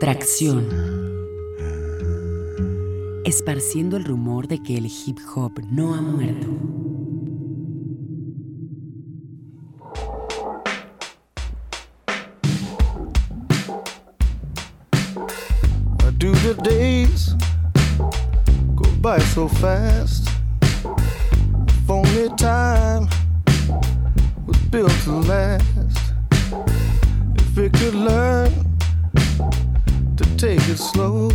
Tracción. Esparciendo el rumor de que el hip hop no ha muerto. Why do the days go by so fast? If only time was built to last. If it could learn take it slow,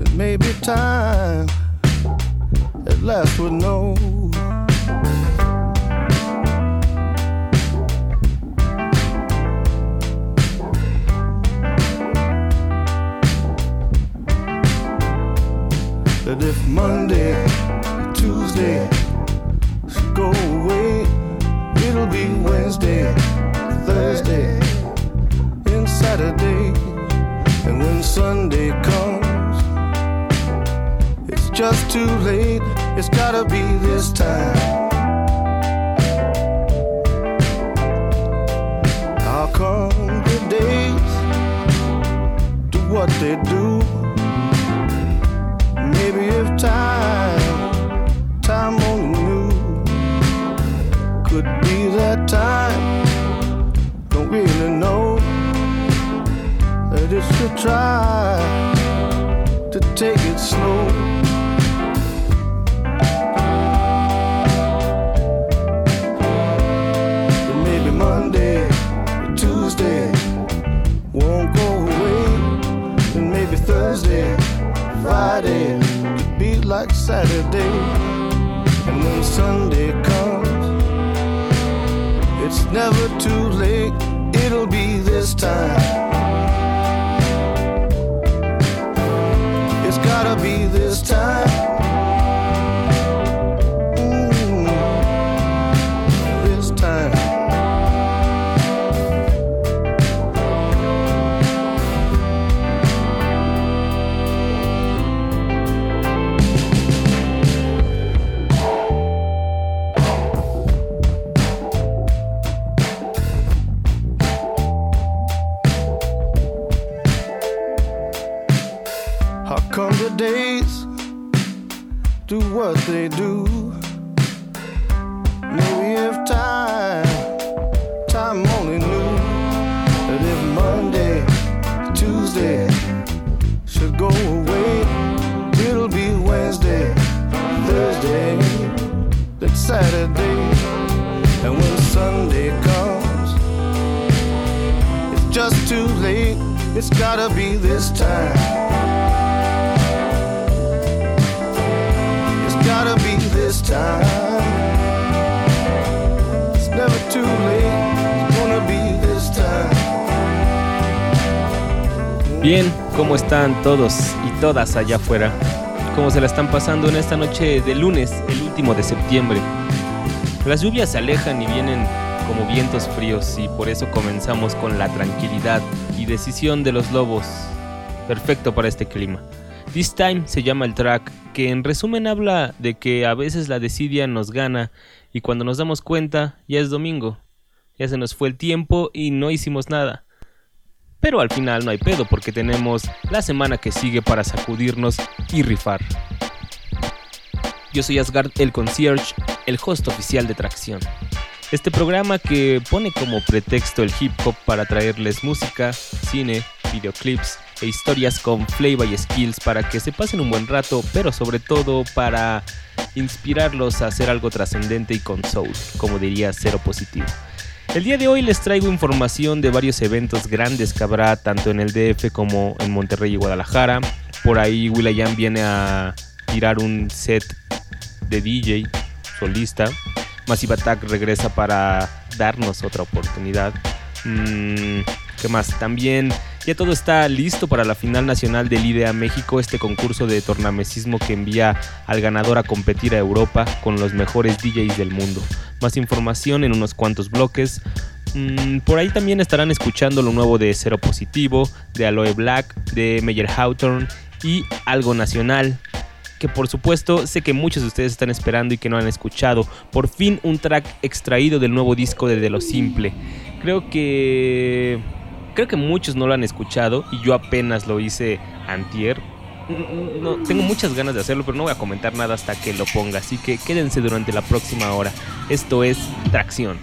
It may be time at last would know. Like Saturday. And when Sunday comes, it's never too late. It'll be this time. It's gotta be this time. Están todos y todas allá afuera? ¿Cómo se la están pasando en esta noche de lunes, el último de septiembre? Las lluvias se alejan y vienen como vientos fríos y por eso comenzamos con la tranquilidad y decisión de los lobos. Perfecto para este clima. This Time se llama el track, que en resumen habla de que a veces la desidia nos gana y cuando nos damos cuenta ya es domingo. Ya se nos fue el tiempo y no hicimos nada. Pero al final no hay pedo porque tenemos la semana que sigue para sacudirnos y rifar. Yo soy Asgard el Concierge, el host oficial de Tracción. Este programa que pone como pretexto el hip hop para traerles música, cine, videoclips e historias con flavor y skills para que se pasen un buen rato, pero sobre todo para inspirarlos a hacer algo trascendente y con soul, como diría Cero Positivo. El día de hoy les traigo información de varios eventos grandes que habrá tanto en el DF como en Monterrey y Guadalajara. Por ahí Will.i.am viene a tirar un set de DJ solista. Massive Attack regresa para darnos otra oportunidad. Mm, ¿Qué más? También ya todo está listo para la final nacional del IDEA México, este concurso de tornamesismo que envía al ganador a competir a Europa con los mejores DJs del mundo. Más información en unos cuantos bloques. Mm, por ahí también estarán escuchando lo nuevo de Cero Positivo, de Aloe Black, de Meyer Hawthorne y algo nacional que por supuesto sé que muchos de ustedes están esperando y que no han escuchado. Por fin un track extraído del nuevo disco de De Lo Simple. Creo que creo que muchos no lo han escuchado y yo apenas lo hice antier. Tengo muchas ganas de hacerlo, pero no voy a comentar nada hasta que lo ponga, así que quédense durante la próxima hora. Esto es Tracción.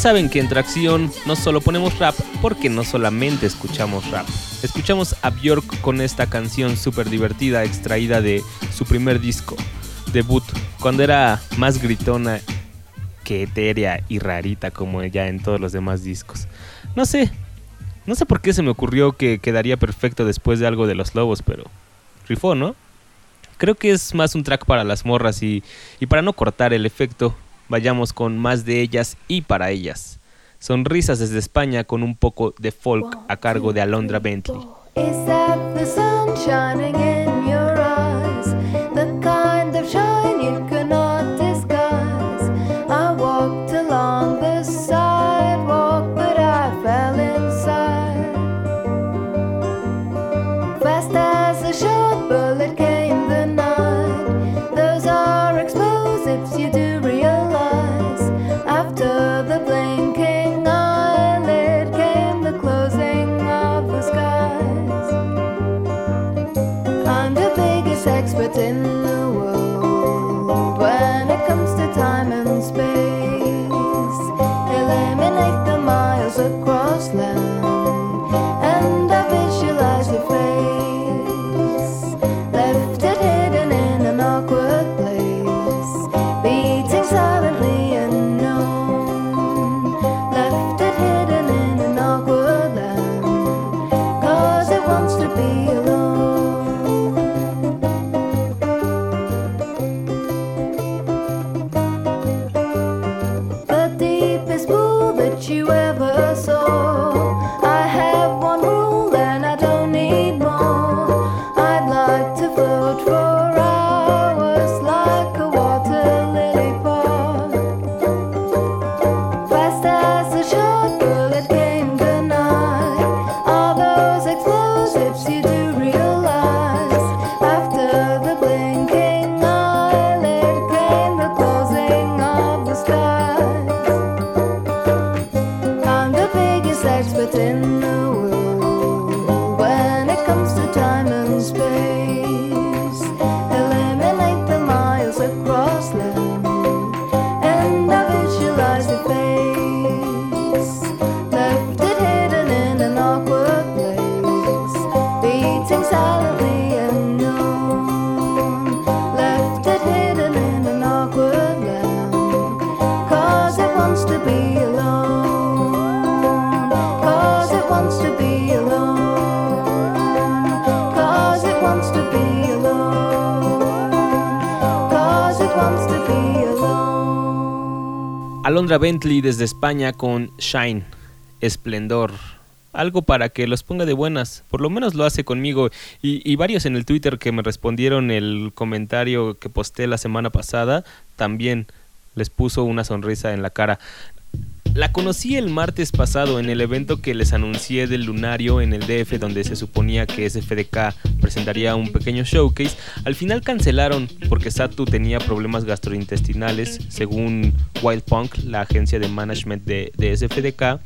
Saben que en Tracción no solo ponemos rap porque no solamente escuchamos rap. Escuchamos a Björk con esta canción súper divertida extraída de su primer disco, debut, cuando era más gritona que etérea y rarita como ella en todos los demás discos. No sé, no sé por qué se me ocurrió que quedaría perfecto después de algo de los lobos, pero rifó, ¿no? Creo que es más un track para las morras y, y para no cortar el efecto, Vayamos con más de ellas y para ellas. Sonrisas desde España con un poco de folk a cargo de Alondra Bentley. Alondra Bentley desde España con Shine, Esplendor. Algo para que los ponga de buenas, por lo menos lo hace conmigo y, y varios en el Twitter que me respondieron el comentario que posté la semana pasada, también les puso una sonrisa en la cara. La conocí el martes pasado en el evento que les anuncié del lunario en el DF donde se suponía que SFDK presentaría un pequeño showcase. Al final cancelaron porque Satu tenía problemas gastrointestinales según Wild Punk, la agencia de management de, de SFDK.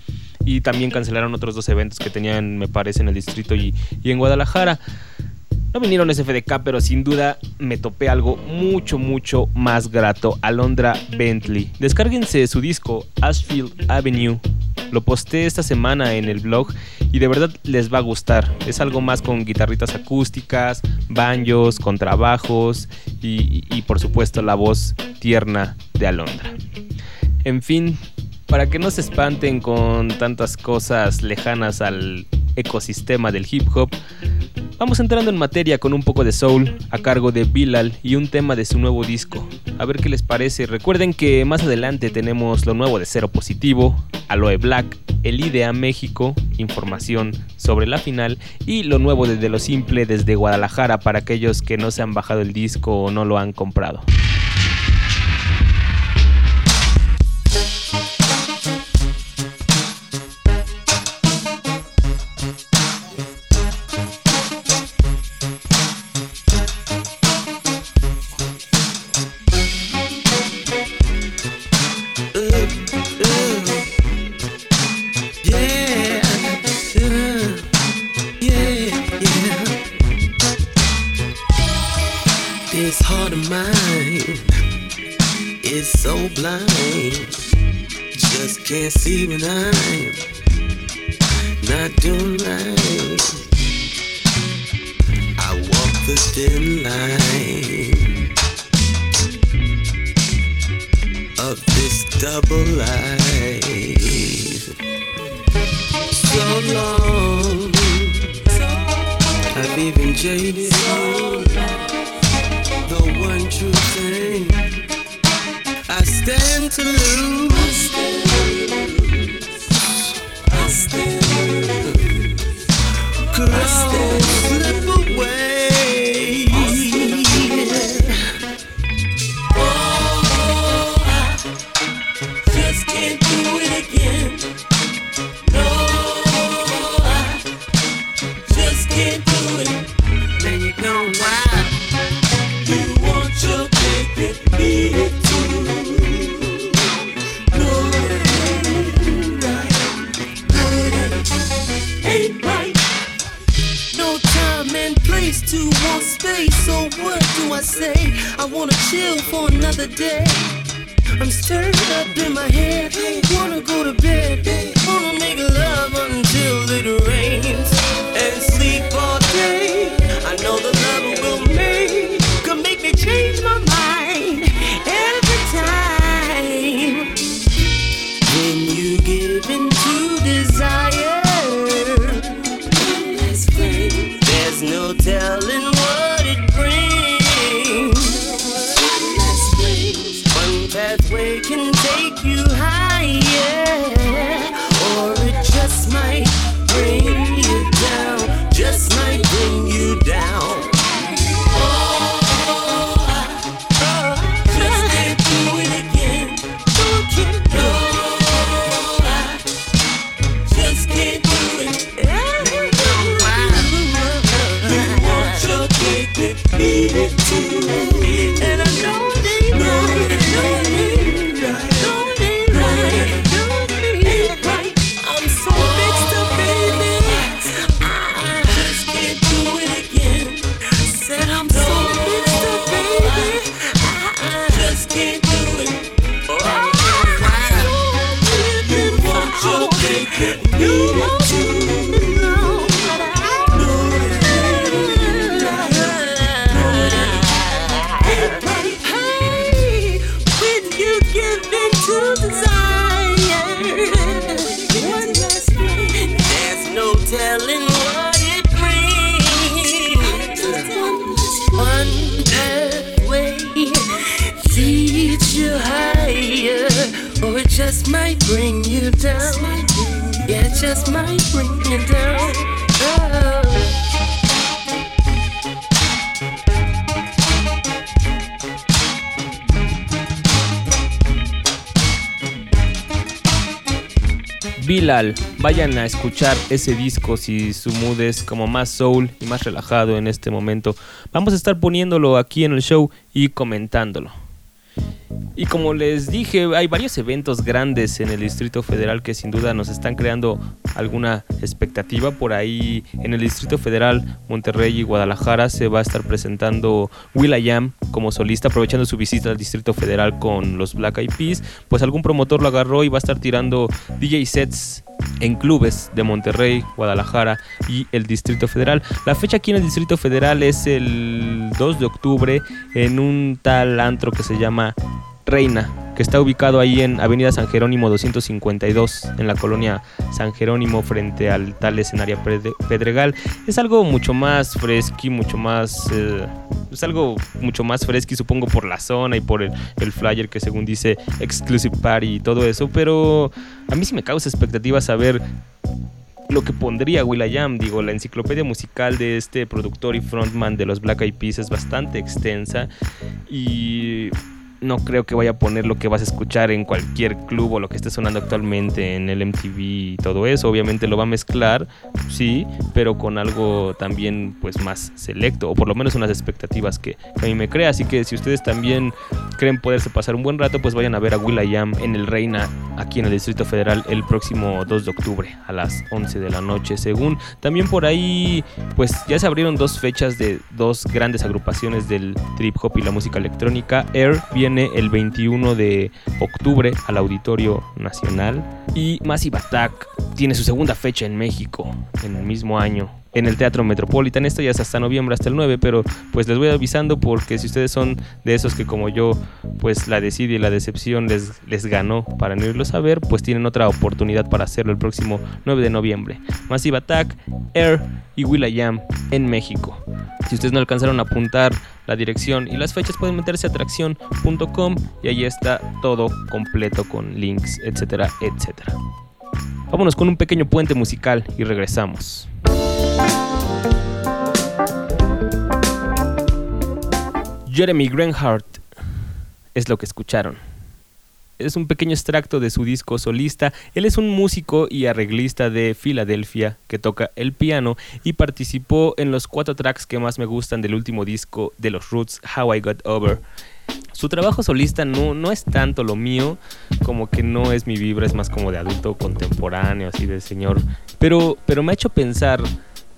Y también cancelaron otros dos eventos que tenían, me parece, en el distrito y, y en Guadalajara. No vinieron SFDK, pero sin duda me topé algo mucho, mucho más grato. Alondra Bentley. Descárguense su disco, Ashfield Avenue. Lo posté esta semana en el blog y de verdad les va a gustar. Es algo más con guitarritas acústicas, banjos, contrabajos y, y por supuesto la voz tierna de Alondra. En fin, para que no se espanten con tantas cosas lejanas al ecosistema del hip hop, vamos entrando en materia con un poco de soul a cargo de Bilal y un tema de su nuevo disco. A ver qué les parece. Recuerden que más adelante tenemos lo nuevo de Cero Positivo, Aloe Black, el IDEA México, información sobre la final y lo nuevo desde lo simple desde Guadalajara para aquellos que no se han bajado el disco o no lo han comprado. Just can't vayan a escuchar ese disco si su mood es como más soul y más relajado en este momento. Vamos a estar poniéndolo aquí en el show y comentándolo. Y como les dije, hay varios eventos grandes en el Distrito Federal que sin duda nos están creando alguna expectativa. Por ahí en el Distrito Federal, Monterrey y Guadalajara se va a estar presentando Will.i.am como solista, aprovechando su visita al Distrito Federal con los Black Eyed Peas. Pues algún promotor lo agarró y va a estar tirando DJ sets en clubes de Monterrey, Guadalajara y el Distrito Federal. La fecha aquí en el Distrito Federal es el 2 de octubre en un tal antro que se llama Reina, que está ubicado ahí en Avenida San Jerónimo 252, en la colonia San Jerónimo, frente al tal escenario Pedregal. Es algo mucho más fresco, mucho más. Eh, es algo mucho más fresco, supongo, por la zona y por el, el, flyer que, según dice, Exclusive Party y todo eso. Pero a mí sí me causa expectativa saber lo que pondría Will.i.am, digo, la enciclopedia musical de este productor y frontman de los Black Eyed Peas es bastante extensa y no creo que vaya a poner lo que vas a escuchar en cualquier club o lo que esté sonando actualmente en el MTV y todo eso. Obviamente lo va a mezclar, sí, pero con algo también pues más selecto o por lo menos unas expectativas que, a mí me crea. Así que si ustedes también creen poderse pasar un buen rato, pues vayan a ver a Will.i.am en el Reina aquí en el Distrito Federal el próximo 2 de octubre a las 11 de la noche. Según también por ahí pues ya se abrieron dos fechas de dos grandes agrupaciones del trip hop y la música electrónica. Air el 21 de octubre al Auditorio Nacional. Y Massive Attack tiene su segunda fecha en México en el mismo año en el Teatro Metropolitan. Esto ya es hasta noviembre, hasta el 9, pero pues les voy avisando porque si ustedes son de esos que como yo, pues la desidia y la decepción les, les ganó para no irlo a ver, pues tienen otra oportunidad para hacerlo el próximo 9 de noviembre. Massive Attack, Air y Will.i.am en México. Si ustedes no alcanzaron a apuntar la dirección y las fechas, pueden meterse a atracción.com y ahí está todo completo con links, etcétera, etcétera. Vámonos con un pequeño puente musical y regresamos. Jeremy Greenhart es lo que escucharon. Es un pequeño extracto de su disco solista. Él es un músico y arreglista de Filadelfia que toca el piano y participó en los cuatro tracks que más me gustan del último disco de los Roots, How I Got Over. Su trabajo solista no, no es tanto lo mío, como que no es mi vibra, es más como de adulto contemporáneo, así de señor. Pero, pero me ha hecho pensar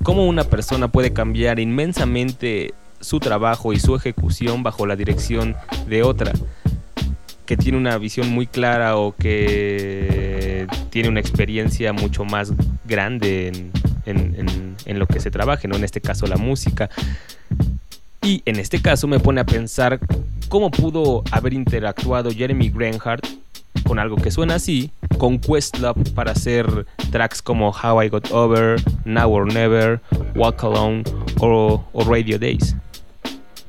cómo una persona puede cambiar inmensamente su trabajo y su ejecución bajo la dirección de otra que tiene una visión muy clara o que tiene una experiencia mucho más grande en, lo que se trabaje, ¿no? en este caso la música. Y en este caso me pone a pensar cómo pudo haber interactuado Jeremy Greenhart con algo que suena así, con Questlove para hacer tracks como How I Got Over, Now or Never, Walk Alone o Radio Days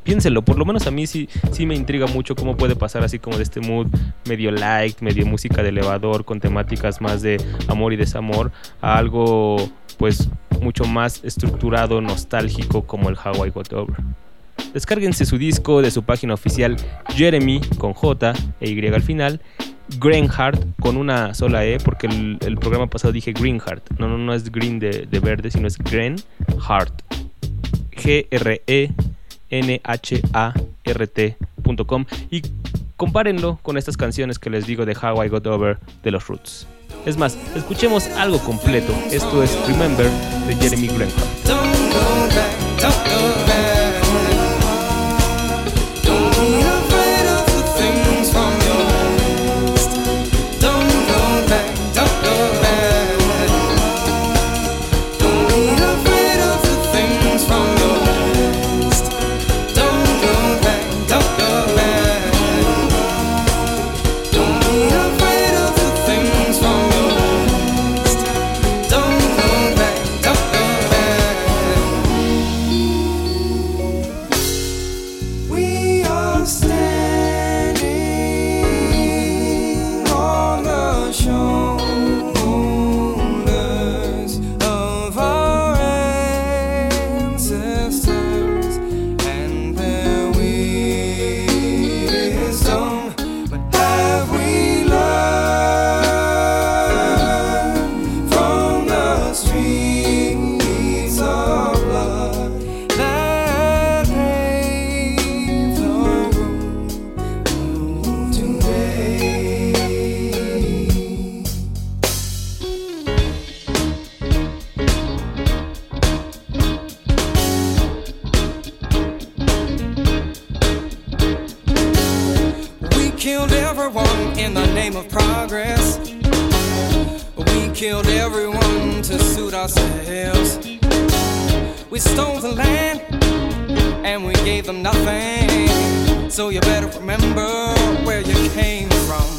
piénsenlo, por lo menos a mí sí, sí me intriga mucho cómo puede pasar así como de este mood medio light, medio música de elevador, con temáticas más de amor y desamor, a algo pues mucho más estructurado, nostálgico como el How I Got Over. Descárguense su disco de su página oficial Jeremy con J e Y al final, Greenheart con una sola E, porque el, programa pasado dije Greenheart. No, no, no es green de, de verde, sino es Greenheart. G-R-E nhart.com y compárenlo con estas canciones que les digo de How I Got Over de los Roots. Es más, escuchemos algo completo. Esto es Remember de Jeremy Grenhart. name of progress. We killed everyone to suit ourselves. We stole the land and we gave them nothing. So you better remember where you came from.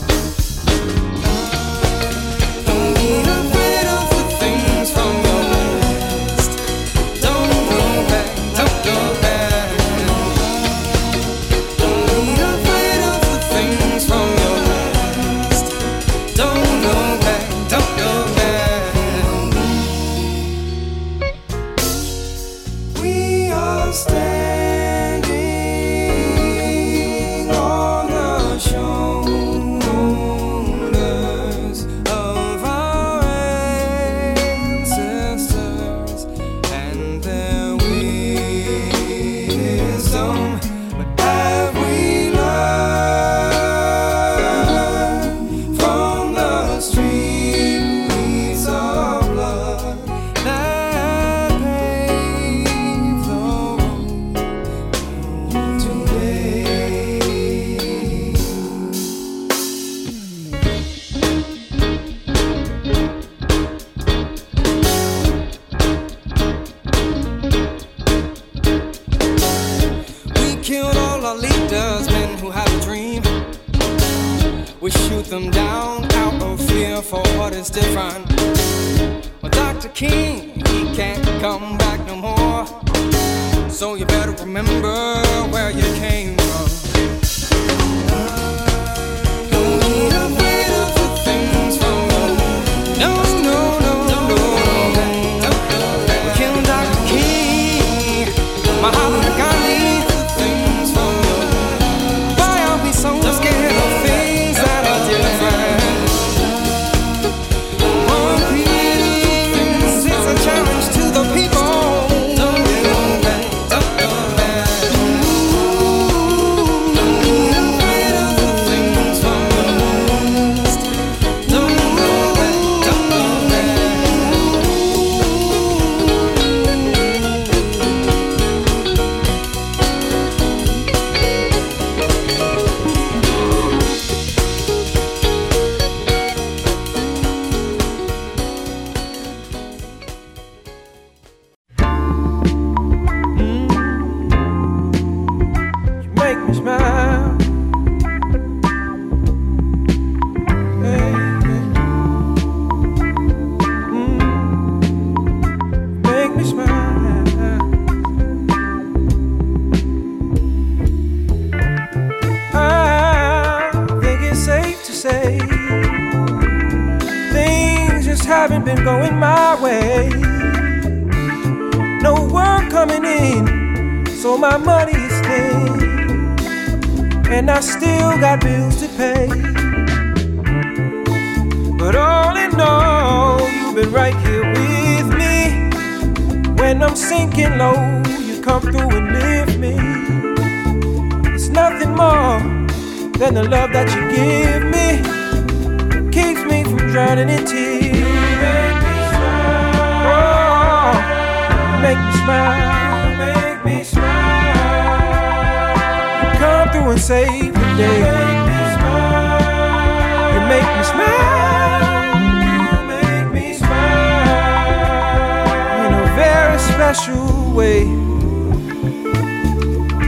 From drowning in tears. Oh, make me smile, make me smile. You come through and save the day. You make me smile, you make me smile in a very special way.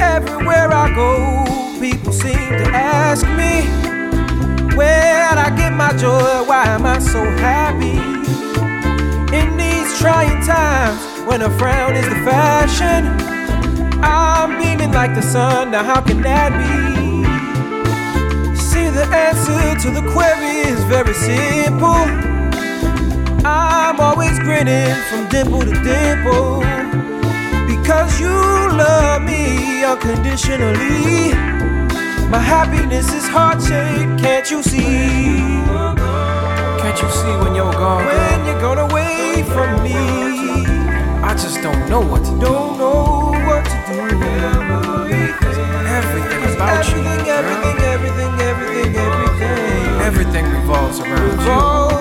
Everywhere I go, people seem to ask me, get joy? Why am I so happy? In these trying times, when a frown is the fashion, I'm beaming like the sun. Now, how can that be? See, the answer to the query is very simple. I'm always grinning from dimple to dimple. Because you love me unconditionally. My happiness is heart shaped, can't you see? You see when you're gone? When you're gone away from me. I just don't know what to do. Don't know what to do. Everything about you. Everything, everything, everything, everything. Everything revolves around you.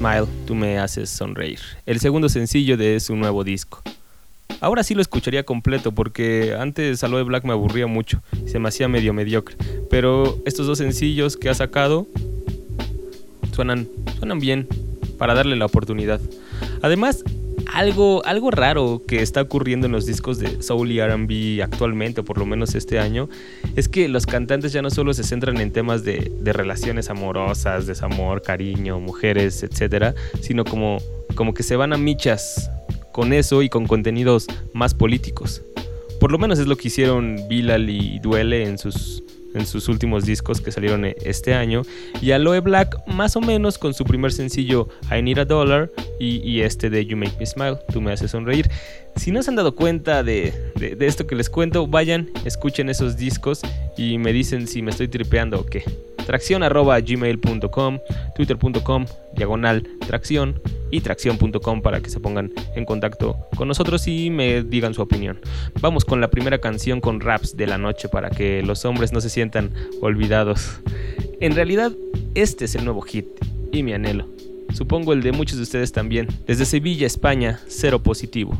Smile, tú me haces sonreír. El segundo sencillo de su nuevo disco. Ahora sí lo escucharía completo porque antes Aloe Black me aburría mucho, se me hacía medio mediocre. Pero estos dos sencillos que ha sacado suenan, suenan bien para darle la oportunidad. Además, algo, algo raro que está ocurriendo en los discos de Soul y RB actualmente, o por lo menos este año, es que los cantantes ya no solo se centran en temas de, de relaciones amorosas, desamor, cariño, mujeres, etcétera, sino como, como que se van a michas con eso y con contenidos más políticos. Por lo menos es lo que hicieron Bilal y Duele en sus en sus últimos discos que salieron e-, este año. Y Aloe Black más o menos con su primer sencillo I Need a Dollar y, este de You Make Me Smile, tú me haces sonreír. Si no se han dado cuenta de, esto que les cuento, vayan, escuchen esos discos y me dicen si me estoy tripeando o qué. Tracción arroba gmail.com, twitter.com, diagonal tracción y tracción.com para que se pongan en contacto con nosotros y me digan su opinión. Vamos con la primera canción con raps de la noche para que los hombres no se sientan olvidados. En realidad, este es el nuevo hit y mi anhelo. Supongo el de muchos de ustedes también. Desde Sevilla, España, cero positivo.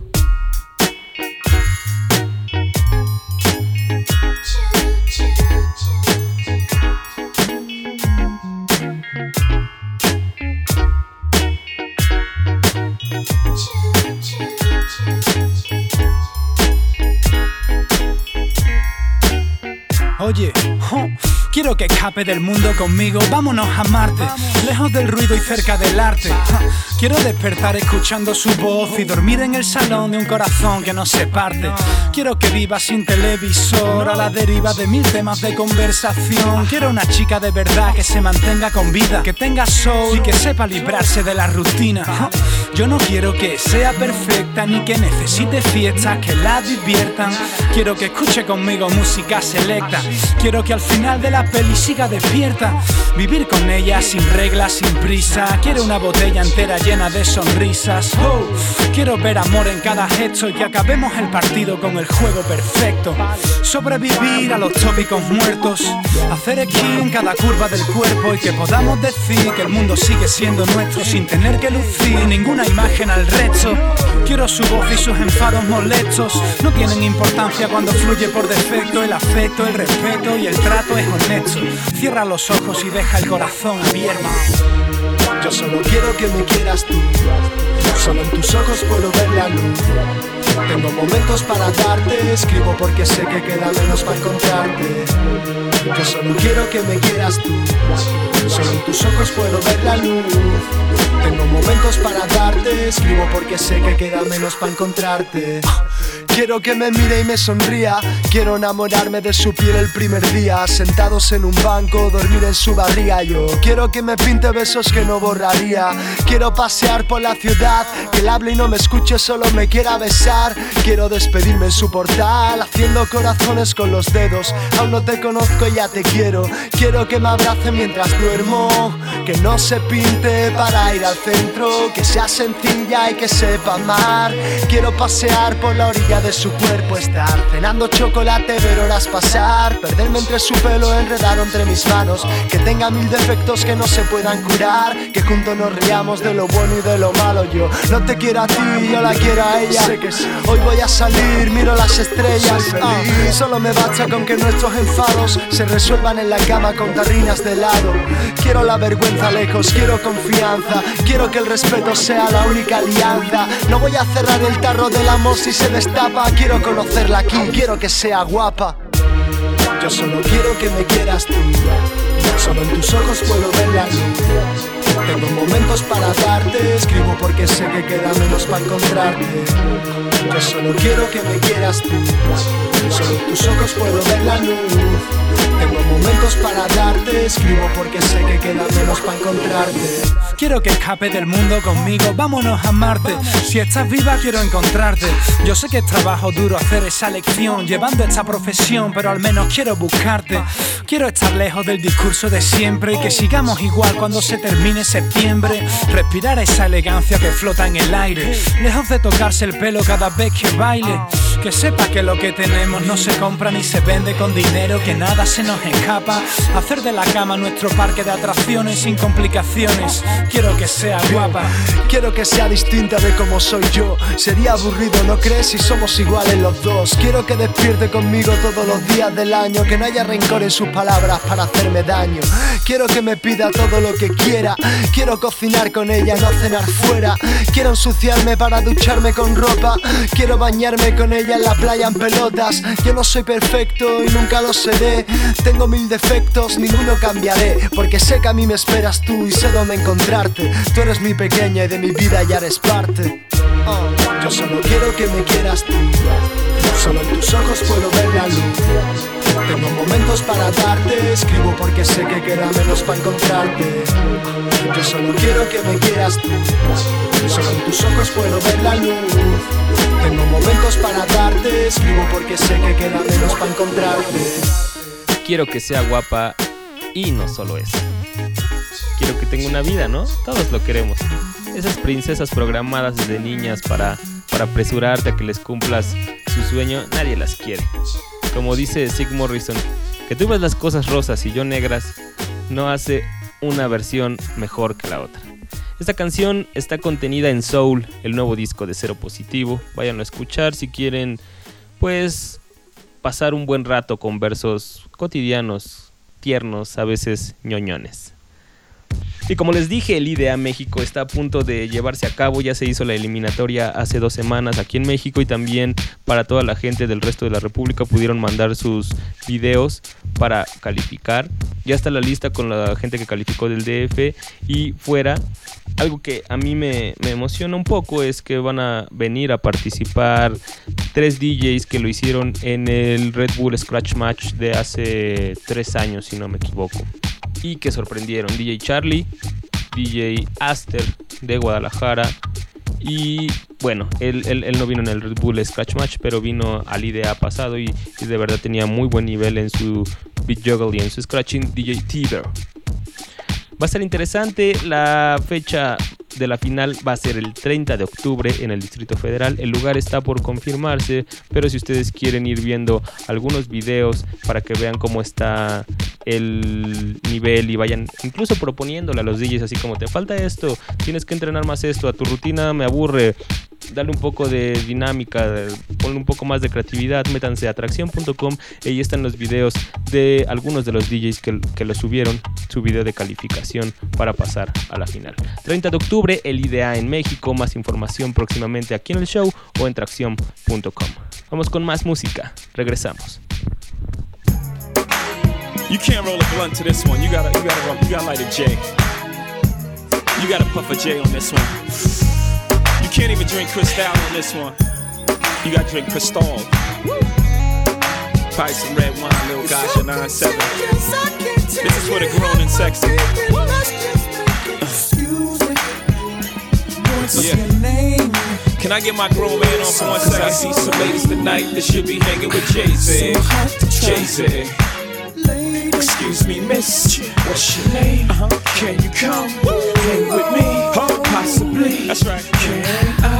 Que escape del mundo conmigo, vámonos a Marte, lejos del ruido y cerca del arte. Quiero despertar escuchando su voz y dormir en el salón de un corazón que no se parte. Quiero que viva sin televisor, a la deriva de mil temas de conversación. Quiero una chica de verdad que se mantenga con vida, que tenga soul y que sepa librarse de la rutina. Yo no quiero que sea perfecta ni que necesite fiestas que la diviertan. Quiero que escuche conmigo música selecta. Quiero que al final de la peli siga despierta. Vivir con ella sin reglas, sin prisa. Quiero una botella entera llena de sonrisas. Oh, quiero ver amor en cada gesto y que acabemos el partido con el juego perfecto. Sobrevivir a los tópicos muertos. Hacer esquí en cada curva del cuerpo y que podamos decir que el mundo sigue siendo nuestro sin tener que lucir ninguna imagen al resto. Quiero su voz y sus enfados molestos. No tienen importancia cuando fluye por defecto el afecto, el respeto y el trato es honesto. Cierra los ojos y deja el corazón abierto. Solo quiero que me quieras tú. Solo en tus ojos puedo ver la luz. Tengo momentos para darte, escribo porque sé que queda menos para encontrarte. Yo solo quiero que me quieras tú. Solo en tus ojos puedo ver la luz. Tengo momentos para darte, escribo porque sé que queda menos para encontrarte. Quiero que me mire y me sonría. Quiero enamorarme de su piel el primer día. Sentados en un banco, dormir en su barriga. Yo quiero que me pinte besos que no Quiero pasear por la ciudad, que él hable y no me escuche, solo me quiera besar. Quiero despedirme en su portal, haciendo corazones con los dedos. Aún no te conozco y ya te quiero. Quiero que me abrace mientras duermo. Que no se pinte para ir al centro. Que sea sencilla y que sepa amar. Quiero pasear por la orilla de su cuerpo, estar cenando chocolate, ver horas pasar. Perderme entre su pelo enredado entre mis manos. Que tenga mil defectos que no se puedan curar. Juntos nos riamos de lo bueno y de lo malo. Yo no te quiero a ti, yo la quiero a ella. Hoy voy a salir, miro las estrellas. ah, solo me basta con que nuestros enfados se resuelvan en la cama con tarrinas de lado. Quiero la vergüenza lejos, quiero confianza. Quiero que el respeto sea la única alianza. No voy a cerrar el tarro del amor si se destapa. Quiero conocerla aquí, quiero que sea guapa. Yo solo quiero que me quieras tú. Solo en tus ojos puedo ver la luz. Tengo momentos para darte, escribo porque sé que queda menos para encontrarte. Yo solo quiero que me quieras tú. Solo en tus ojos puedo ver la luz. Tengo momentos para darte, escribo porque sé que queda menos para encontrarte. Quiero que escape del mundo conmigo, vámonos a Marte. Si estás viva, quiero encontrarte. Yo sé que es trabajo duro hacer esa lección, llevando esta profesión, pero al menos quiero buscarte. Quiero estar lejos del discurso de siempre y que sigamos igual cuando se termine septiembre. Respirar esa elegancia que flota en el aire, lejos de tocarse el pelo cada vez que baile. Que sepa que lo que tenemos no se compra ni se vende con dinero, que nada se nos escapa. Hacer de la cama nuestro parque de atracciones sin complicaciones. Quiero que sea guapa. Quiero que sea distinta de como soy yo. Sería aburrido, ¿no crees? Si somos iguales los dos. Quiero que despierte conmigo todos los días del año. Que no haya rencor en sus palabras para hacerme daño. Quiero que me pida todo lo que quiera. Quiero cocinar con ella, no cenar fuera. Quiero ensuciarme para ducharme con ropa. Quiero bañarme con ella en la playa en pelotas. Yo no soy perfecto y nunca lo seré. Tengo mil defectos, ninguno cambiaré. Porque sé que a mí me esperas tú y sé dónde encontrarte. Tú eres mi pequeña y de mi vida ya eres parte. Oh, yo solo quiero que me quieras tú. Solo en tus ojos puedo ver la luz. Tengo momentos para darte, escribo porque sé que queda menos para encontrarte. Yo solo quiero que me quieras tú. Solo en tus ojos puedo ver la luz. Tengo momentos para darte, escribo porque sé que queda menos para encontrarte. Quiero que sea guapa y no solo eso. Quiero que tenga una vida, ¿no? Todos lo queremos. Esas princesas programadas desde niñas para, para apresurarte a que les cumplas su sueño, nadie las quiere. Como dice Sig Morrison, que tú ves las cosas rosas y yo negras, no hace una versión mejor que la otra. Esta canción está contenida en Soul, el nuevo disco de Cero Positivo. Vayan a escuchar si quieren, pues, pasar un buen rato con versos cotidianos, tiernos, a veces ñoñones. Y como les dije, el IDEA México está a punto de llevarse a cabo. Ya se hizo la eliminatoria hace dos semanas aquí en México y también para toda la gente del resto de la República pudieron mandar sus videos para calificar. Ya está la lista con la gente que calificó del DF y fuera. Algo que a mí me, emociona un poco es que van a venir a participar tres DJs que lo hicieron en el Red Bull Scratch Match de hace tres años, si no me equivoco y que sorprendieron. DJ Charlie, DJ Aster de Guadalajara y bueno, él, él, él, no vino en el Red Bull Scratch Match, pero vino al IDEA pasado y, de verdad tenía muy buen nivel en su beat juggle y en su scratching DJ Tiber. Va a ser interesante la fecha de la final va a ser el 30 de octubre en el Distrito Federal. El lugar está por confirmarse, pero si ustedes quieren ir viendo algunos videos para que vean cómo está el nivel y vayan incluso proponiéndole a los DJs así como te falta esto, tienes que entrenar más esto, a tu rutina me aburre, dale un poco de dinámica, ponle un poco más de creatividad, métanse a atracción.com ahí están los videos de algunos de los DJs que, que lo subieron, su video de calificación para pasar a la final. 30 de octubre, el IDEA en México, más información próximamente aquí en el show o en tracción.com. Vamos con más música, regresamos. You can't roll a blunt to this one. You gotta, you you gotta light a J. You gotta puff a J on this one. You can't even drink Cristal on this one. You gotta drink Cristal. Probably some red wine, little gosh, a 9-7. This is for the grown and sexy. Yeah. Can I get my grown man on for one second? I see some ladies tonight that should be hanging with Jay-Z. Jay-Z. Excuse me, miss. What's your name? Uh-huh. Can you come hang with me? Possibly. That's right. Can I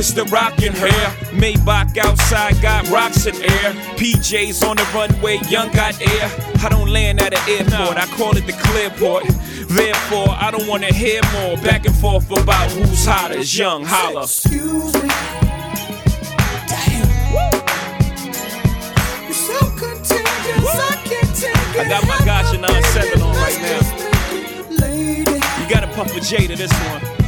It's the rockin' hair. Maybach outside got rocks in air. PJs on the runway, young got air. I don't land at an airport, I call it the clearport. Therefore, I don't wanna hear more back and forth about who's hotter. Young holla. Excuse me. Damn. You're so contagious, I can't take it. I got my gotcha 9-7 on right now. Lady, You gotta puff a J to this one.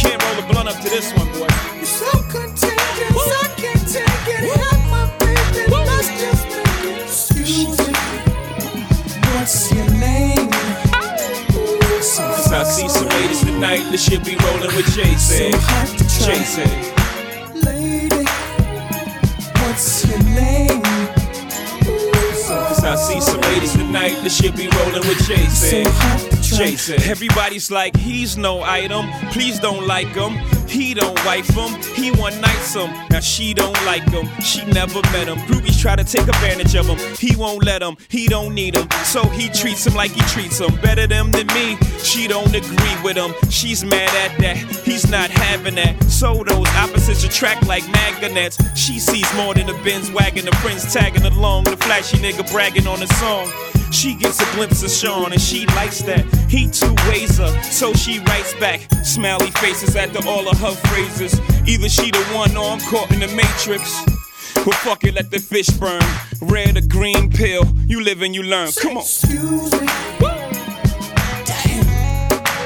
Can't roll a blunt up to this one, boy. you're so contagious, I can't take it. Help my baby, let's just make it. Excuse me. What's your name? Cause I see some ladies tonight that should be rolling with Jay-Z. So. Lady, what's your name? see some ladies tonight that should be rolling with Jason. Jason. Everybody's like, he's no item. Please don't like him. He don't wife him. He one nights him. Now she don't like him. She never met him. Groupies try to take advantage of him. He won't let him. He don't need him. So he treats him like he treats him. Better them than me. She don't agree with him. She's mad at that. He's not having that. So those opposites attract like magnets. She sees more than a Benz wagon. The friends tagging along. The flashy nigga bragging on the song. She gets a glimpse of Sean and she likes that. He too ways her, so she writes back. Smiley faces after all of her phrases. Either she the one or I'm caught in the matrix. Well, fuck it, let the fish burn. Red or green pill, you live and you learn. Come on. Excuse me.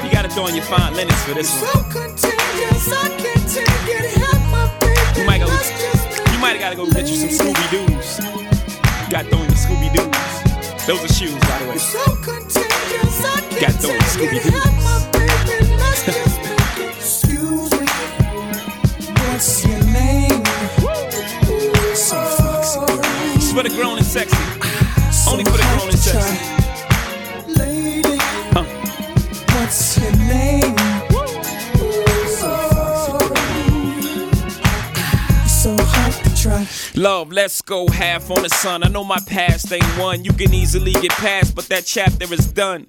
You gotta throw on your fine linens for this one. So contagious, I can't take it. Help my baby. You might go. You might gotta go get you some Scooby Doo's. You gotta throw in your Scooby Doo's. Those are shoes, by the way. So contagious, I Got can't those take Scooby it. Doos. Help my baby. Let's just make it. Excuse me. What's your name? So foxy, girl. It's for the grown and sexy. Only for the grown and sexy. Love, let's go half on the sun. I know my past ain't one you can easily get past, but that chapter is done.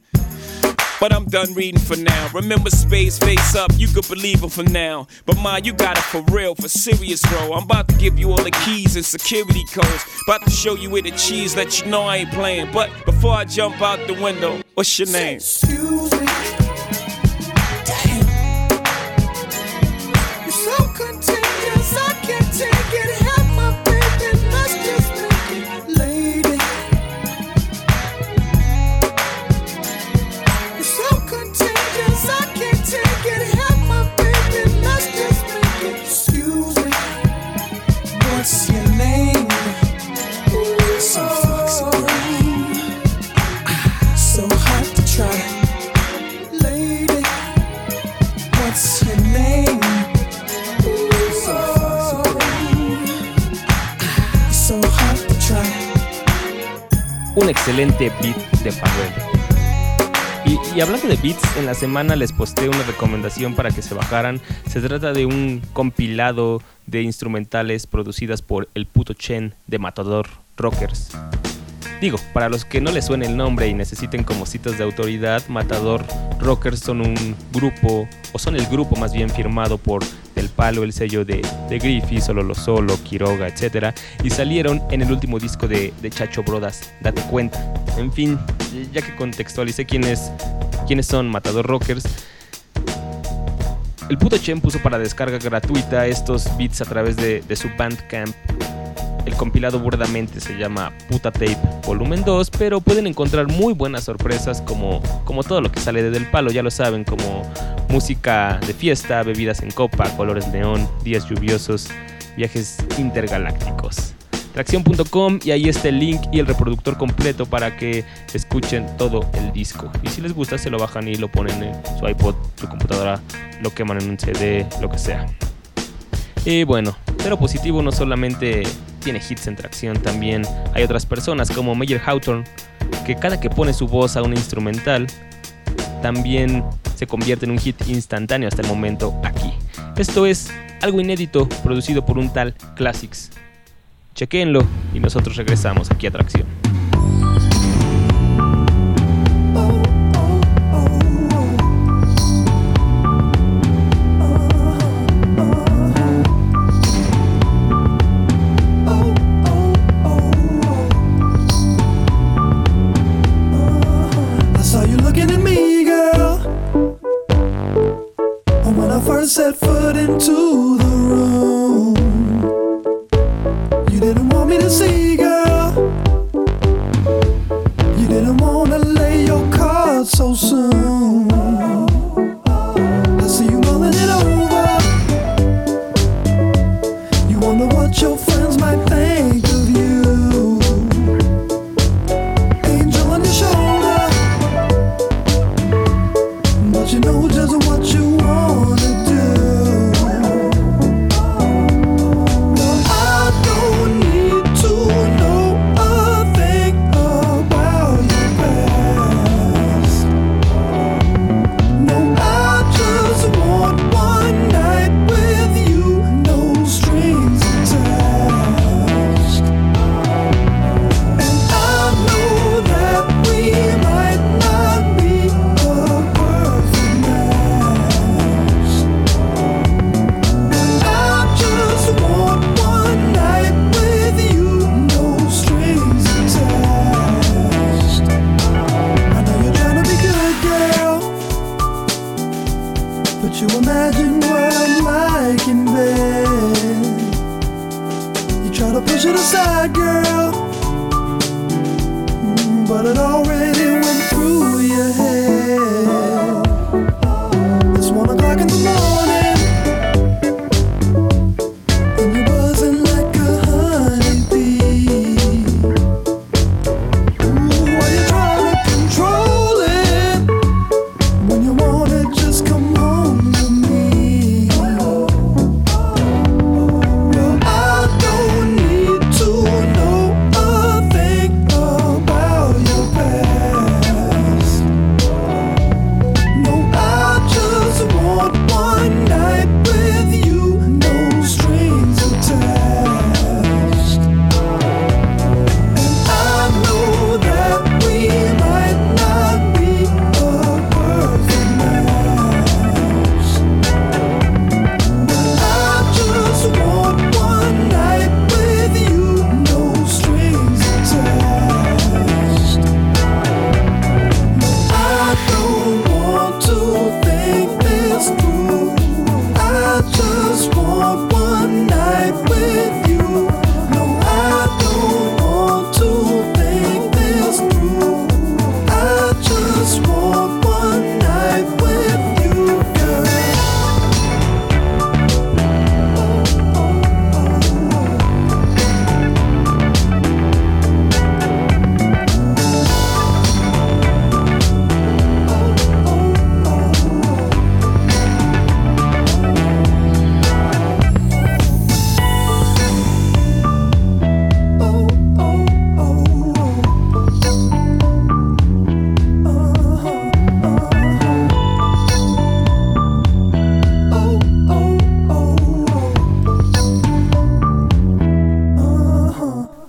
But I'm done reading for now. Remember space face up, you could believe it for now. But ma, you got it for real, for serious, bro. I'm about to give you all the keys and security codes. About to show you where the cheese, let you know I ain't playing. But before I jump out the window, what's your name? Excuse me. Excelente beat de Farrell. Y, y hablando de beats, en la semana les posté una recomendación para que se bajaran. Se trata de un compilado de instrumentales producidas por el puto Chen de Matador Rockers. Digo, para los que no les suene el nombre y necesiten como citas de autoridad, Matador Rockers son un grupo, o son el grupo más bien firmado por Del Palo, el sello de, de Griffey, Solo Lo Solo, Quiroga, etc. Y salieron en el último disco de, de Chacho Brodas, Date Cuenta. En fin, ya que contextualicé quiénes, quiénes son Matador Rockers, el puto Chen puso para descarga gratuita estos beats a través de, de su Bandcamp el compilado burdamente se llama Puta Tape Volumen 2, pero pueden encontrar muy buenas sorpresas como, como todo lo que sale de Del Palo, ya lo saben, como música de fiesta, bebidas en copa, colores neón, días lluviosos, viajes intergalácticos. Tracción.com y ahí está el link y el reproductor completo para que escuchen todo el disco. Y si les gusta se lo bajan y lo ponen en su iPod, su computadora, lo queman en un CD, lo que sea. Y bueno, pero positivo no solamente tiene hits en tracción, también hay otras personas como Meyer Hawthorne, que cada que pone su voz a un instrumental, también se convierte en un hit instantáneo hasta el momento aquí. Esto es algo inédito producido por un tal Classics. Chequenlo y nosotros regresamos aquí a Tracción.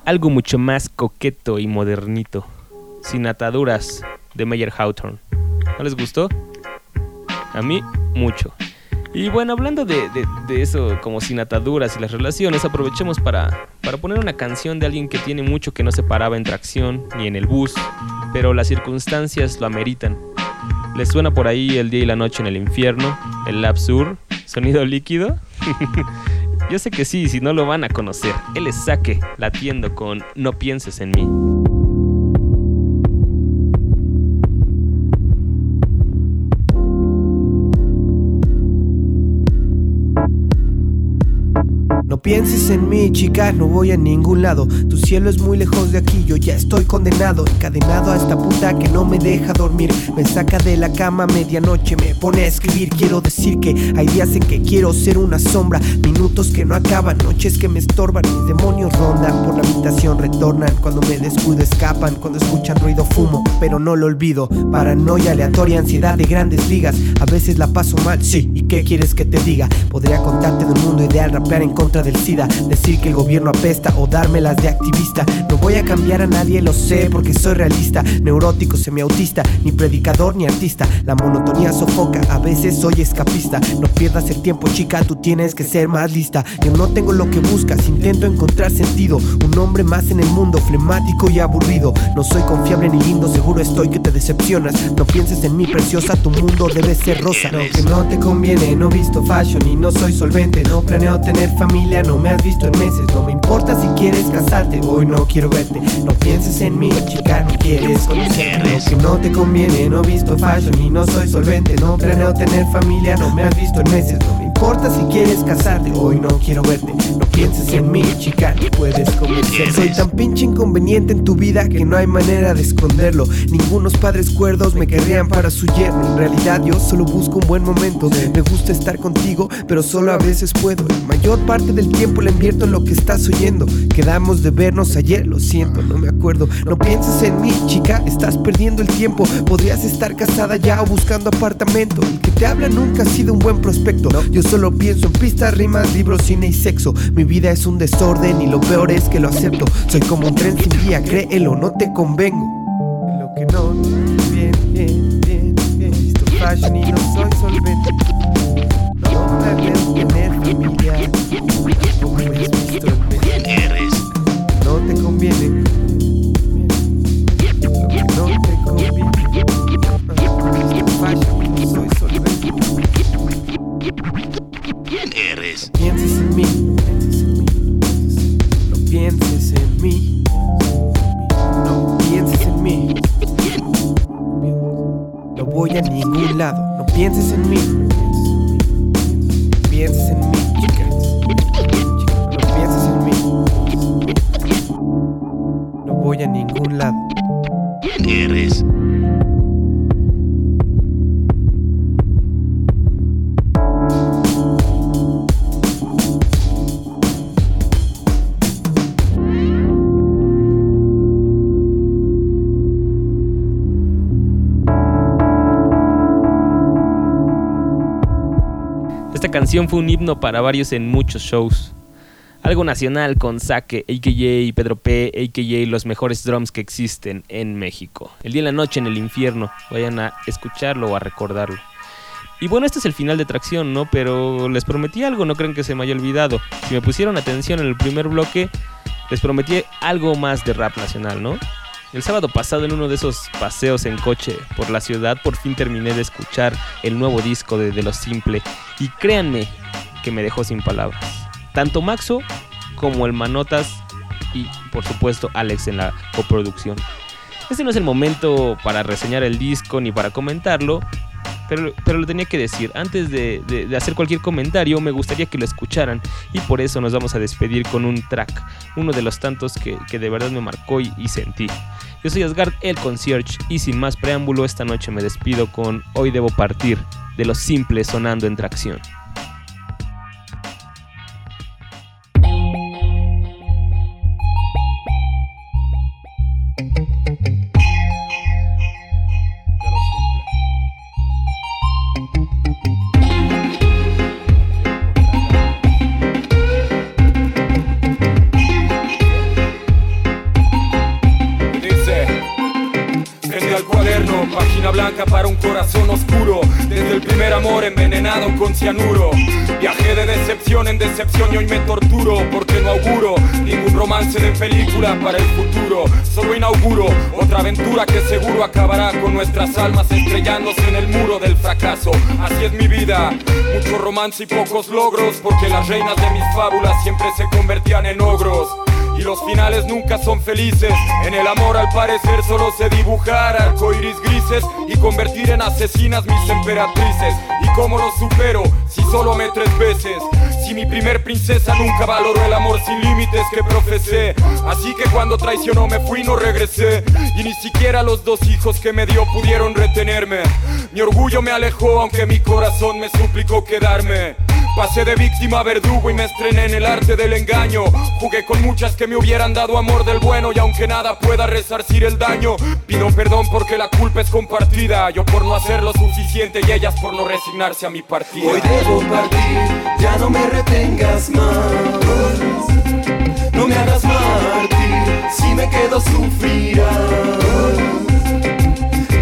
Algo mucho más coqueto y modernito, sin ataduras, de Meyer Hawthorne. ¿No les gustó? A mí, mucho. Y bueno, hablando de, eso, como sin ataduras y las relaciones, aprovechemos para, para poner una canción de alguien que tiene mucho que no se paraba en tracción ni en el bus, pero las circunstancias lo ameritan. ¿Les suena por ahí el día y la noche en el infierno? ¿El Sur? ¿Sonido líquido? Yo sé que sí, si no lo van a conocer. Él es Saque, latiendo con No pienses en mí. Pienses en mí, chica, no voy a ningún lado. Tu cielo es muy lejos de aquí, yo ya estoy condenado, encadenado a esta puta que no me deja dormir. Me saca de la cama a medianoche, me pone a escribir. Quiero decir que hay días en que quiero ser una sombra, minutos que no acaban, noches que me estorban. Mis demonios rondan por la habitación, retornan. Cuando me descuido, escapan. Cuando escuchan ruido, fumo, pero no lo olvido. Paranoia aleatoria, ansiedad de grandes ligas. A veces la paso mal, sí, ¿y qué quieres que te diga? Podría contarte de un mundo ideal, rapear en contra del decir que el gobierno apesta o dármelas de activista. No voy a cambiar a nadie, lo sé, porque soy realista, neurótico, semiautista, ni predicador ni artista. La monotonía sofoca, a veces soy escapista. No pierdas el tiempo, chica, tú tienes que ser más lista. Yo no tengo lo que buscas, intento encontrar sentido. Un hombre más en el mundo, flemático y aburrido. No soy confiable ni lindo, seguro estoy que te decepcionas. No pienses en mí, preciosa, tu mundo debe ser rosa. Lo que no te conviene, no visto fashion y no soy solvente. No planeo tener familia, no me has visto en meses. No me importa si quieres casarte, hoy no quiero verte. No pienses en mí, chica, no quieres conocerme. Lo que no te conviene, no he visto fashion y no soy solvente. No planeo tener familia, no me has visto en meses. No me importa si quieres casarte, hoy no quiero verte. No pienses en mí, chica, no puedes convencer. Soy tan pinche inconveniente en tu vida que no hay manera de esconderlo. Ningunos padres cuerdos me querrían para su yerno. En realidad, yo solo busco un buen momento. Me gusta estar contigo, pero solo a veces puedo. La mayor parte del tiempo le invierto en lo que estás oyendo. Quedamos de vernos ayer, lo siento, no me acuerdo. No pienses en mí, chica, estás perdiendo el tiempo. Podrías estar casada ya o buscando apartamento. El que te habla nunca ha sido un buen prospecto. Yo solo pienso en pistas, rimas, libros, cine y sexo. Mi vida es un desorden y lo peor es que lo acepto. Soy como un tren sin guía, créelo, no te convengo. Lo que no, bien, bien, bien, bien. Visto fashion y no soy solvente. No planeo tener familia. No te conviene. Lo que no te conviene. no soy solvente. ¿Quién eres? No pienses en mí, no pienses en mí, no pienses en mí. No voy a ningún lado, no pienses en mí. No pienses en mí, chica. No pienses en mí. No voy a ningún lado. ¿Quién eres? Fue un himno para varios en muchos shows. Algo nacional con Saque, a.k.a. Pedro P., a.k.a. los mejores drums que existen en México. El día y la noche en el infierno. Vayan a escucharlo o a recordarlo. Y bueno, este es el final de Tracción, ¿no? Pero les prometí algo, no creen que se me haya olvidado. Si me pusieron atención en el primer bloque, les prometí algo más de rap nacional, ¿no? El sábado pasado en uno de esos paseos en coche por la ciudad por fin terminé de escuchar el nuevo disco de De Lo Simple y créanme que me dejó sin palabras. Tanto Maxo como el Manotas y por supuesto Alex en la coproducción. Este no es el momento para reseñar el disco ni para comentarlo, pero, pero lo tenía que decir. Antes de, de- hacer cualquier comentario, me gustaría que lo escucharan. Y por eso nos vamos a despedir con un track. Uno de los tantos que, que de verdad me marcó y, y sentí. Yo soy Asgard el Concierge. Y sin más preámbulo, esta noche me despido con Hoy Debo Partir. De los simples sonando en tracción. Corazón oscuro. Desde el primer amor envenenado con cianuro. Viajé de decepción en decepción y hoy me torturo porque no auguro ningún romance de película para el futuro. Solo inauguro otra aventura que seguro acabará con nuestras almas estrellándose en el muro del fracaso. Así es mi vida, mucho romance y pocos logros porque las reinas de mis fábulas siempre se convertían en ogros. Y los finales nunca son felices. En el amor al parecer solo sé dibujar arcoiris grises y convertir en asesinas mis emperatrices. ¿Y cómo lo supero si solo amé tres veces? Si mi primer princesa nunca valoró el amor sin límites que profesé. Así que cuando traicionó me fui no regresé. Y ni siquiera los dos hijos que me dio pudieron retenerme. Mi orgullo me alejó aunque mi corazón me suplicó quedarme. Pasé de víctima a verdugo y me estrené en el arte del engaño. Jugué con muchas que me hubieran dado amor del bueno y aunque nada pueda resarcir el daño, pido perdón porque la culpa es compartida. Yo por no hacer lo suficiente y ellas por no resignarse a mi partida. Hoy debo partir, ya no me retengas más. No me hagas mártir, si me quedo sufrirás.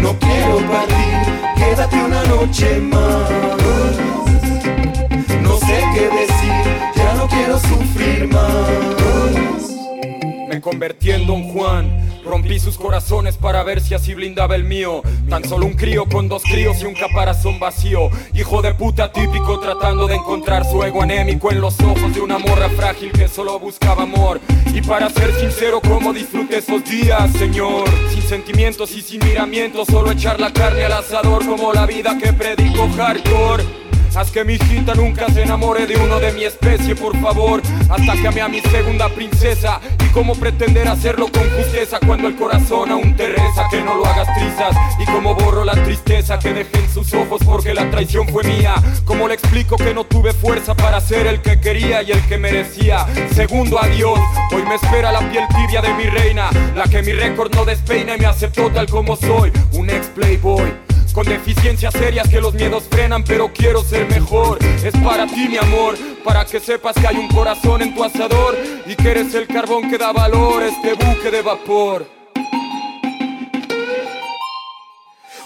No quiero partir, quédate una noche más. Decir, ya no quiero sufrir más. Me convertí en Don Juan. Rompí sus corazones para ver si así blindaba el mío. Tan solo un crío con dos críos y un caparazón vacío. Hijo de puta típico tratando de encontrar su ego anémico en los ojos de una morra frágil que solo buscaba amor. Y para ser sincero, ¿cómo disfruté esos días, señor? Sin sentimientos y sin miramientos, solo echar la carne al asador como la vida que predico hardcore. Haz que mi hijita nunca se enamore de uno de mi especie, por favor. Hasta que ame a mi segunda princesa. Y cómo pretender hacerlo con justeza cuando el corazón aún te reza. Que no lo hagas trizas. Y cómo borro la tristeza que dejé en sus ojos porque la traición fue mía. Cómo le explico que no tuve fuerza para ser el que quería y el que merecía. Segundo adiós. Hoy me espera la piel tibia de mi reina. La que mi récord no despeina y me aceptó tal como soy. Un ex playboy. Con deficiencias serias que los miedos frenan, pero quiero ser mejor. Es para ti, mi amor, para que sepas que hay un corazón en tu asador y que eres el carbón que da valor este buque de vapor.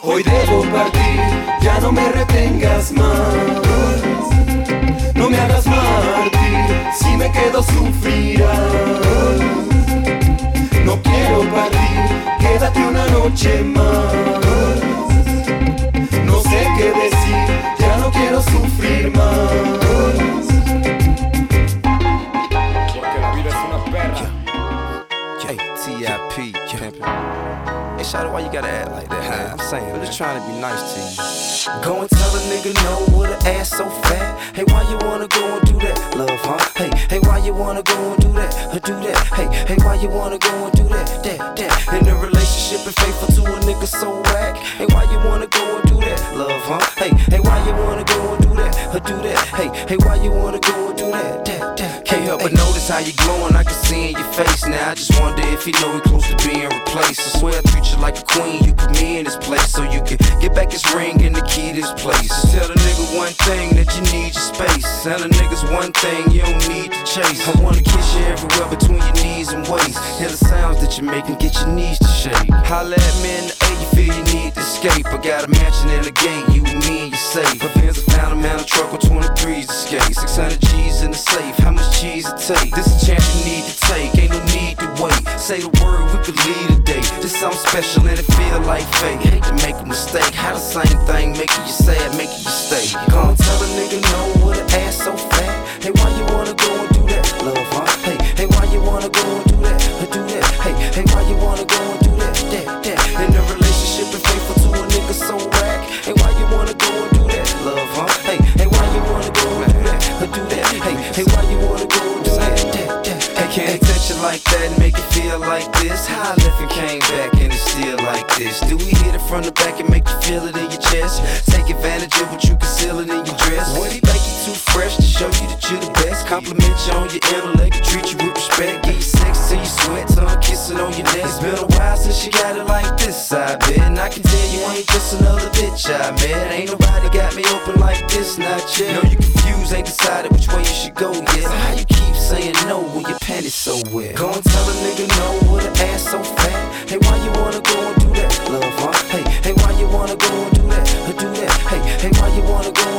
Hoy debo partir, ya no me retengas más. No me hagas mártir, si me quedo sufrirás. No quiero partir, quédate una noche más. No sé qué decir, ya no quiero sufrir más. Porque la vida es una perra. KTIP beat, pimpin'. Hey, Shawty, why you gotta act like that, man? I'm saying, I'm just trying to be nice to you. Go and tell a nigga no with an ass so fat. Hey, why you wanna go and do that, love, huh? Hey, hey, why you wanna go and do that, or do that? Hey, hey, why you wanna go and do that, that, that? In a relationship and faithful to a nigga so whack. Hey, why you wanna go and do that, love, huh? Hey, hey, why you wanna go and do that, or do that? Hey, hey, why you wanna go and do that, that, that? Can't help but notice how you glowing, I can see in your face now. I just wonder if you know we close to being replaced. I swear I treat you like a queen, you put me in this place so you can get back this ring and the key to this place. Just tell the nigga one thing that you need your space. Tell the niggas one thing you don't need to chase. I wanna kiss you everywhere between your knees and waist. Hear the sounds that you make and get your knees to shake. Holla at me in the A, you feel you need to escape. I got a mansion in the gate, you and me and you safe. My fans, I found a man a truck with 23s to skate. 600 G's in the safe, how much cheese it take? This a chance you need to take, ain't no need to wait. Say the word, we could lead a day. This something special and it feel like fate. Hate to make a mistake, how the same thing making you sad, making you stay. Go and tell a nigga no with an ass so fat. Hey, why you wanna go and do that, love, huh? Hey, hey, why you wanna go and do that, do that? Hey, hey, why you wanna go and do that, that, like that and make it feel like this. How I left and came back and it's still like this. Do we hit it from the back and make you feel it in your chest? Take advantage of what you concealing in your dress. Would he make you too fresh to show you that you're the best? Compliment you on your intellect treat you with respect. Get you sex till you sweat, tongue kissing on your neck. It's been a while since you got it like this, I bet. And I can tell you ain't just another bitch, I bet. Ain't nobody got me open like this, not yet. No, you confused, ain't decided which way you should go yet. So how you keep saying no when your panties so wet? Go and tell a nigga no with an ass so fat. Hey, why you wanna go and do that, love, huh? Hey, hey, why you wanna go and do that, do that? Hey, hey, why you wanna go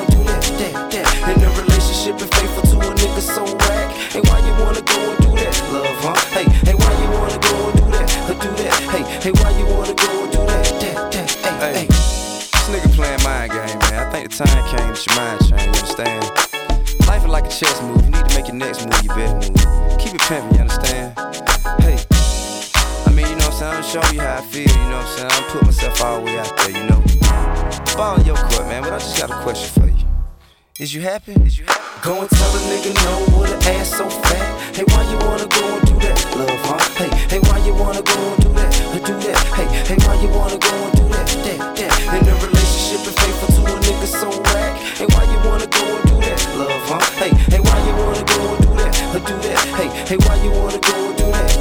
Is you happy? Is you happy? Go and tell a nigga no with an ass so fat. Hey, why you wanna go and do that, love, huh? Hey, hey, why you wanna go and do that, or do that? Hey, hey, why you wanna go and do that, that, that? In a relationship and faithful to a nigga so whack. Hey, why you wanna go and do that, love, huh? Hey, hey, why you wanna go and do that, or do that? Hey, hey, why you wanna go and do that,